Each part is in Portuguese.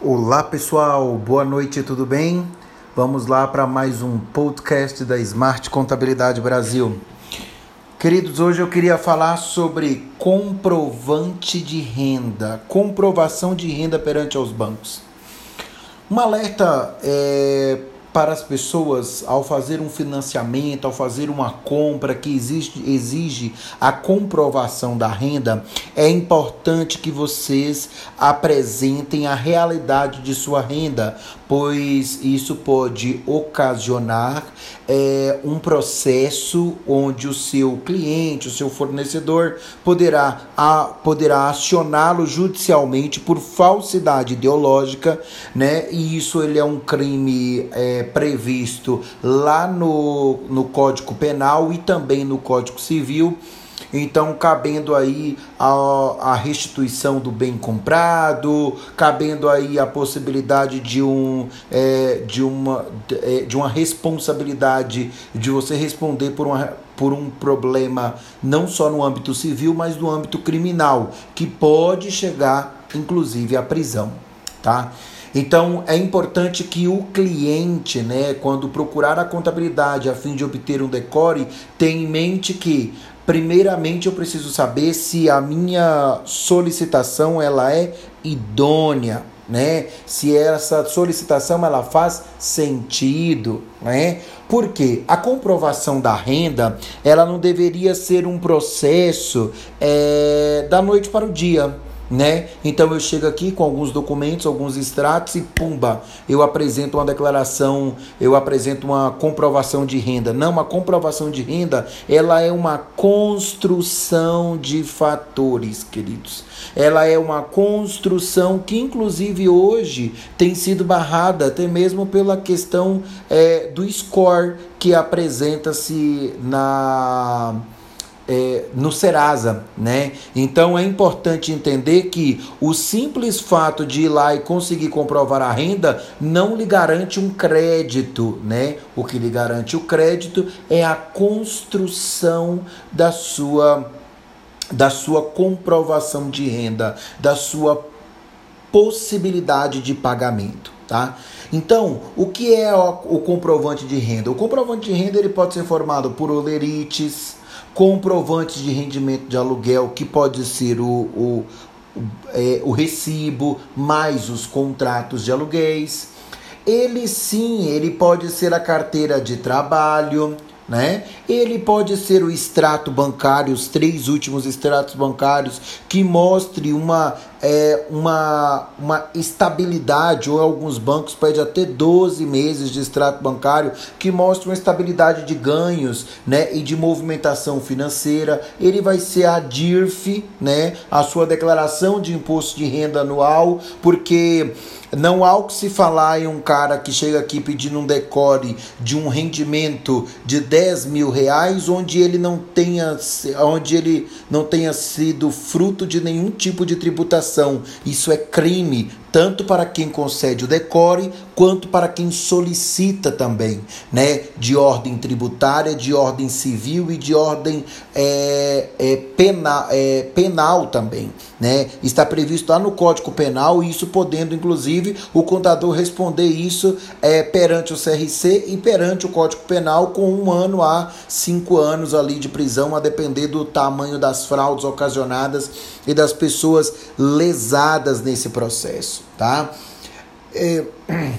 Olá pessoal, boa noite, tudo bem? Vamos lá para mais um podcast da Smart Contabilidade Brasil. Queridos, hoje eu queria falar sobre comprovante de renda, comprovação de renda perante aos bancos. Um alerta é, para as pessoas ao fazer um financiamento, ao fazer uma compra que existe, exige a comprovação da renda, é importante que vocês apresentem a realidade de sua renda, pois isso pode ocasionar é, um processo onde o seu cliente, o seu fornecedor, poderá, poderá acioná-lo judicialmente por falsidade ideológica, né? E isso ele é um crime é, previsto lá no, no Código Penal e também no Código Civil. Então, cabendo aí a, a restituição do bem comprado, cabendo aí a possibilidade de, um, é, de, uma, é, de uma responsabilidade de você responder por, uma, por um problema não só no âmbito civil, mas no âmbito criminal, que pode chegar inclusive à prisão, tá? Então é importante que o cliente, né, quando procurar a contabilidade a fim de obter um decore, tenha em mente que primeiramente eu preciso saber se a minha solicitação ela é idônea, né? Se essa solicitação ela faz sentido, né? Porque a comprovação da renda ela não deveria ser um processo é, da noite para o dia né? Então eu chego aqui com alguns documentos, alguns extratos e pumba, eu apresento uma declaração, eu apresento uma comprovação de renda. Não, uma comprovação de renda, ela é uma construção de fatores, queridos. Ela é uma construção que inclusive hoje tem sido barrada até mesmo pela questão é, do score que apresenta-se na é, no Serasa, né? Então é importante entender que o simples fato de ir lá e conseguir comprovar a renda não lhe garante um crédito, né? O que lhe garante o crédito é a construção da sua da sua comprovação de renda, da sua possibilidade de pagamento, tá? Então, o que é o comprovante de renda? O comprovante de renda ele pode ser formado por olerites, comprovantes de rendimento de aluguel, que pode ser o, o, o, é, o recibo, mais os contratos de aluguéis. Ele sim, ele pode ser a carteira de trabalho, né? Ele pode ser o extrato bancário, os três últimos extratos bancários, que mostre uma, é, uma, uma estabilidade, ou alguns bancos pedem até 12 meses de extrato bancário, que mostre uma estabilidade de ganhos né? e de movimentação financeira. Ele vai ser a DIRF, né? a sua declaração de imposto de renda anual, porque não há o que se falar em um cara que chega aqui pedindo um decore de um rendimento de 10 mil reais, onde ele não tenha, onde ele não tenha sido fruto de nenhum tipo de tributação. Isso é crime tanto para quem concede o decore quanto para quem solicita também, né? De ordem tributária, de ordem civil e de ordem é, é, penal, é, penal também, né? Está previsto lá no Código Penal isso podendo inclusive o contador responder isso é, perante o CRC e perante o Código Penal com um ano a cinco anos ali de prisão a depender do tamanho das fraudes ocasionadas e das pessoas lesadas nesse processo tá? É,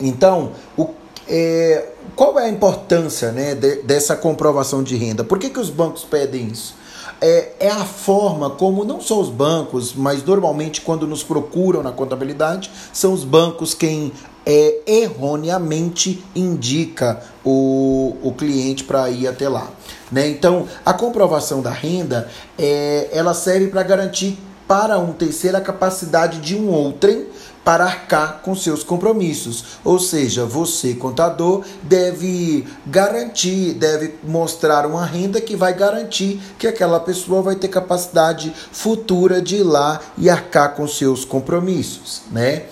então, o, é, qual é a importância né, de, dessa comprovação de renda? Por que, que os bancos pedem isso? É, é a forma como não só os bancos, mas normalmente quando nos procuram na contabilidade, são os bancos quem é, erroneamente indica o, o cliente para ir até lá. Né? Então, a comprovação da renda é, ela serve para garantir para um terceiro a capacidade de um outrem para arcar com seus compromissos. Ou seja, você, contador, deve garantir, deve mostrar uma renda que vai garantir que aquela pessoa vai ter capacidade futura de ir lá e arcar com seus compromissos, né?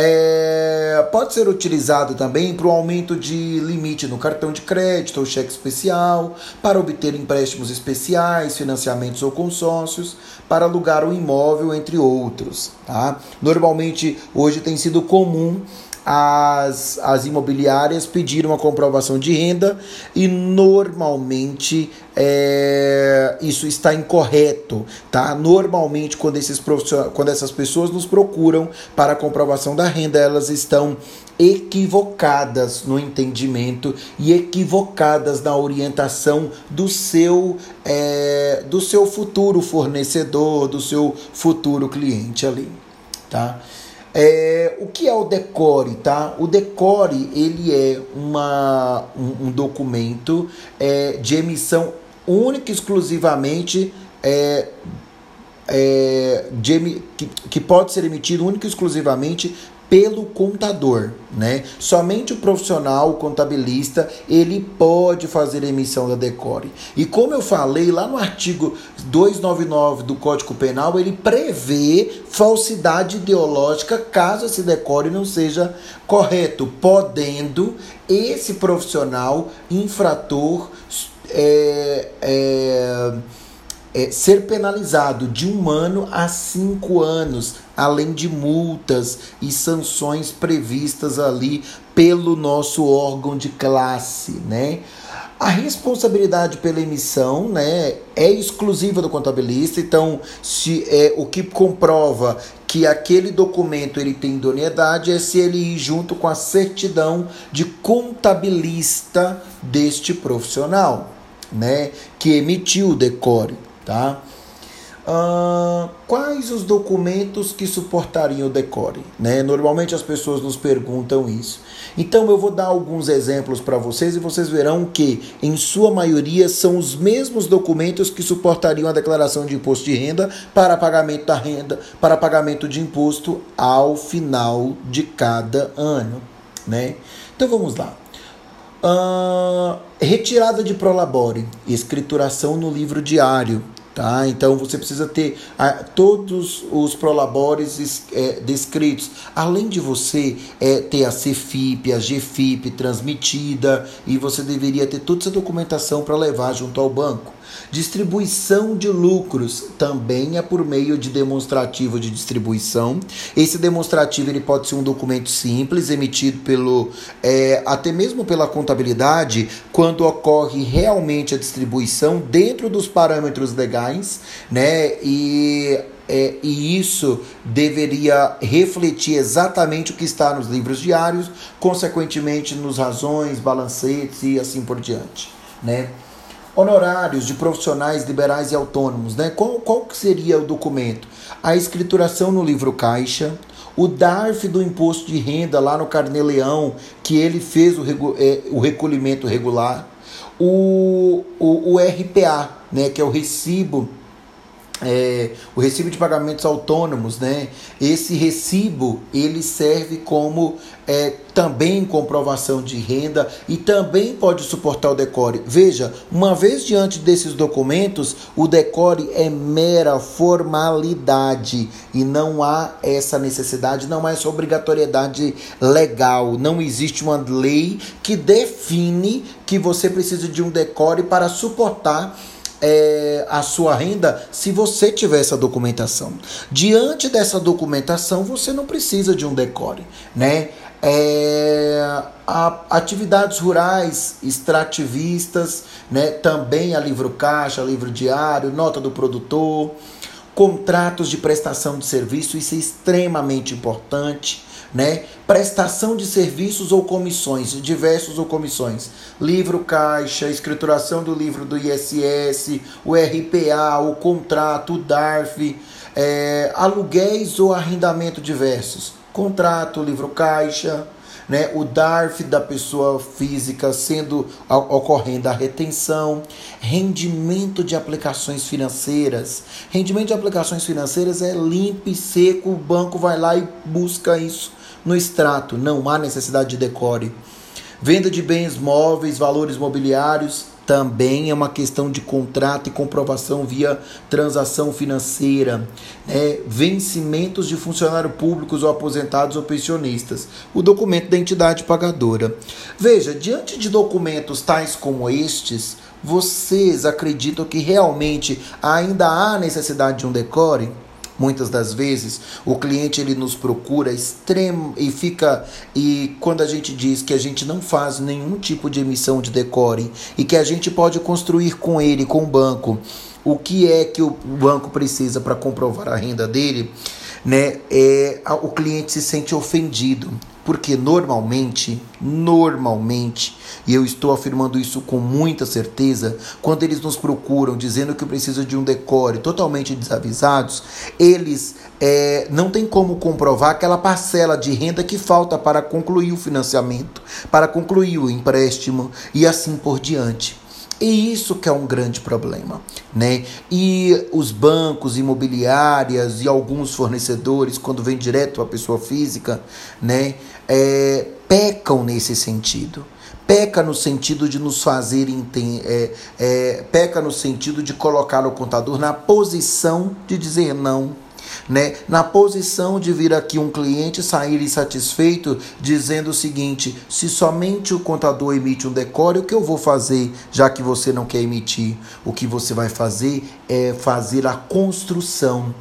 É, pode ser utilizado também para o aumento de limite no cartão de crédito ou cheque especial, para obter empréstimos especiais, financiamentos ou consórcios, para alugar um imóvel, entre outros. Tá? Normalmente, hoje tem sido comum as, as imobiliárias pediram a comprovação de renda e normalmente é, isso está incorreto, tá? Normalmente quando esses quando essas pessoas nos procuram para a comprovação da renda, elas estão equivocadas no entendimento e equivocadas na orientação do seu é, do seu futuro fornecedor, do seu futuro cliente ali, tá? É, o que é o decore, tá? O decore ele é uma, um, um documento é, de emissão única e exclusivamente é, é, de, que, que pode ser emitido única e exclusivamente pelo contador, né? Somente o profissional, o contabilista, ele pode fazer a emissão da decore. E como eu falei lá no artigo 299 do Código Penal, ele prevê falsidade ideológica caso esse decore não seja correto, podendo esse profissional infrator é, é, é, ser penalizado de um ano a cinco anos, além de multas e sanções previstas ali pelo nosso órgão de classe, né? A responsabilidade pela emissão né, é exclusiva do contabilista, então se é o que comprova que aquele documento ele tem idoneidade é se ele ir junto com a certidão de contabilista deste profissional, né, que emitiu o decore. Tá? Uh, quais os documentos que suportariam o decore? Né? Normalmente as pessoas nos perguntam isso. Então eu vou dar alguns exemplos para vocês e vocês verão que, em sua maioria, são os mesmos documentos que suportariam a declaração de imposto de renda para pagamento da renda, para pagamento de imposto ao final de cada ano. Né? Então vamos lá. Uh, retirada de prolabore, escrituração no livro diário, Tá? Então você precisa ter ah, todos os prolabores é, descritos, além de você é, ter a CFIP, a GFIP transmitida, e você deveria ter toda essa documentação para levar junto ao banco. Distribuição de lucros também é por meio de demonstrativo de distribuição. Esse demonstrativo ele pode ser um documento simples emitido pelo é, até mesmo pela contabilidade quando ocorre realmente a distribuição dentro dos parâmetros legais, né? E é, e isso deveria refletir exatamente o que está nos livros diários, consequentemente nos razões, balancetes e assim por diante, né? Honorários de profissionais liberais e autônomos, né? Qual, qual que seria o documento? A escrituração no livro caixa, o DARF do imposto de renda lá no Carneleão, que ele fez o, é, o recolhimento regular, o, o, o RPA, né, que é o recibo é, o recibo de pagamentos autônomos, né? Esse recibo ele serve como é, também comprovação de renda e também pode suportar o decore. Veja, uma vez diante desses documentos, o decore é mera formalidade e não há essa necessidade, não há essa obrigatoriedade legal. Não existe uma lei que define que você precisa de um decore para suportar é, a sua renda se você tiver essa documentação. Diante dessa documentação, você não precisa de um decore, né? É, a, atividades rurais extrativistas, né? também a livro caixa, livro diário, nota do produtor, contratos de prestação de serviço, isso é extremamente importante né? Prestação de serviços ou comissões, diversos ou comissões. Livro caixa, escrituração do livro do ISS, o RPA, o contrato, o DARF, é, aluguéis ou arrendamento diversos. Contrato, livro caixa, né, o DARF da pessoa física sendo ocorrendo a retenção, rendimento de aplicações financeiras. Rendimento de aplicações financeiras é limpo e seco, o banco vai lá e busca isso no extrato, não há necessidade de decore. Venda de bens móveis, valores mobiliários, também é uma questão de contrato e comprovação via transação financeira, né? vencimentos de funcionários públicos ou aposentados ou pensionistas, o documento da entidade pagadora. Veja, diante de documentos tais como estes, vocês acreditam que realmente ainda há necessidade de um decore? Muitas das vezes o cliente ele nos procura extremo e fica e quando a gente diz que a gente não faz nenhum tipo de emissão de decore e que a gente pode construir com ele com o banco o que é que o banco precisa para comprovar a renda dele, né? É o cliente se sente ofendido porque normalmente, normalmente, e eu estou afirmando isso com muita certeza, quando eles nos procuram dizendo que precisa de um decore totalmente desavisados, eles é, não tem como comprovar aquela parcela de renda que falta para concluir o financiamento, para concluir o empréstimo e assim por diante. E isso que é um grande problema, né? E os bancos, imobiliárias e alguns fornecedores, quando vem direto a pessoa física, né, é, pecam nesse sentido. Peca no sentido de nos fazer é, é, peca no sentido de colocar o contador na posição de dizer não né? Na posição de vir aqui um cliente sair insatisfeito dizendo o seguinte: se somente o contador emite um decore, o que eu vou fazer, já que você não quer emitir? O que você vai fazer é fazer a construção,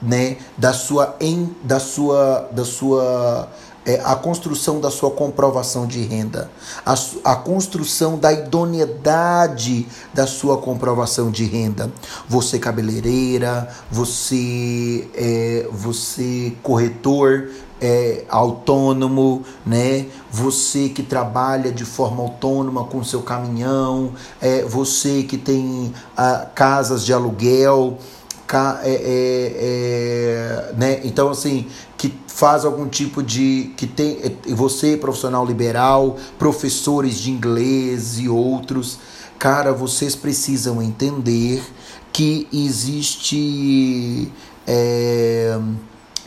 né, da sua em, da sua da sua é, a construção da sua comprovação de renda, a, a construção da idoneidade da sua comprovação de renda. Você cabeleireira, você, é, você corretor, é, autônomo, né? Você que trabalha de forma autônoma com seu caminhão, é, você que tem ah, casas de aluguel, é, é, é, né? Então, assim, que faz algum tipo de. que tem. Você, profissional liberal, professores de inglês e outros, cara, vocês precisam entender que existe. É,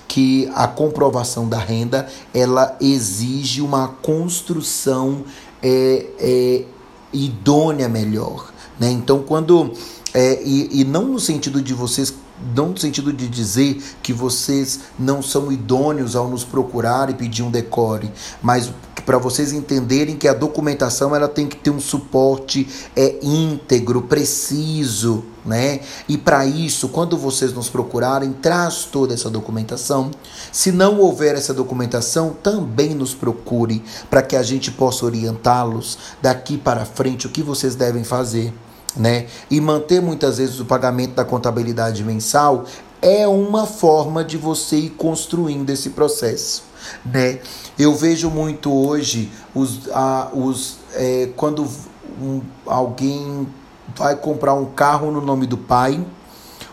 que a comprovação da renda ela exige uma construção é, é, idônea melhor. Né? Então, quando é, e, e não no sentido de vocês não no sentido de dizer que vocês não são idôneos ao nos procurar e pedir um decore, mas para vocês entenderem que a documentação ela tem que ter um suporte é íntegro, preciso, né? E para isso, quando vocês nos procurarem, traz toda essa documentação. Se não houver essa documentação, também nos procure para que a gente possa orientá-los daqui para frente o que vocês devem fazer né? E manter muitas vezes o pagamento da contabilidade mensal é uma forma de você ir construindo esse processo, né? Eu vejo muito hoje os, a, os é, quando um, alguém vai comprar um carro no nome do pai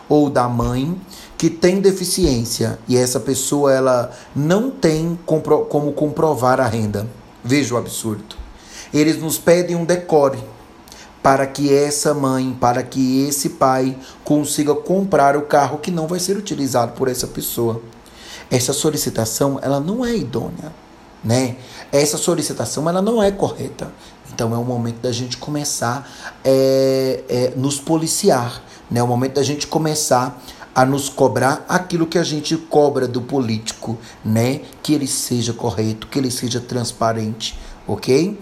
ou da mãe que tem deficiência e essa pessoa ela não tem compro, como comprovar a renda. Veja o absurdo. Eles nos pedem um decore para que essa mãe, para que esse pai consiga comprar o carro que não vai ser utilizado por essa pessoa. Essa solicitação, ela não é idônea, né? Essa solicitação, ela não é correta. Então é o momento da gente começar é, é, nos policiar, né? É o momento da gente começar a nos cobrar aquilo que a gente cobra do político, né? Que ele seja correto, que ele seja transparente, ok?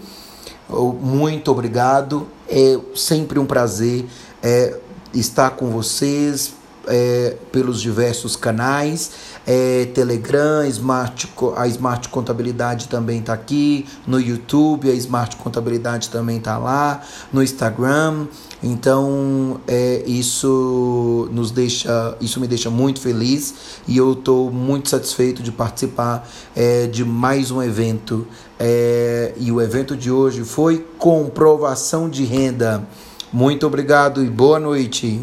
Muito obrigado. É sempre um prazer é, estar com vocês é, pelos diversos canais. É, Telegram, Smart, a Smart Contabilidade também está aqui, no YouTube, a Smart Contabilidade também está lá, no Instagram. Então é, isso nos deixa, isso me deixa muito feliz e eu estou muito satisfeito de participar é, de mais um evento. É, e o evento de hoje foi comprovação de renda. Muito obrigado e boa noite.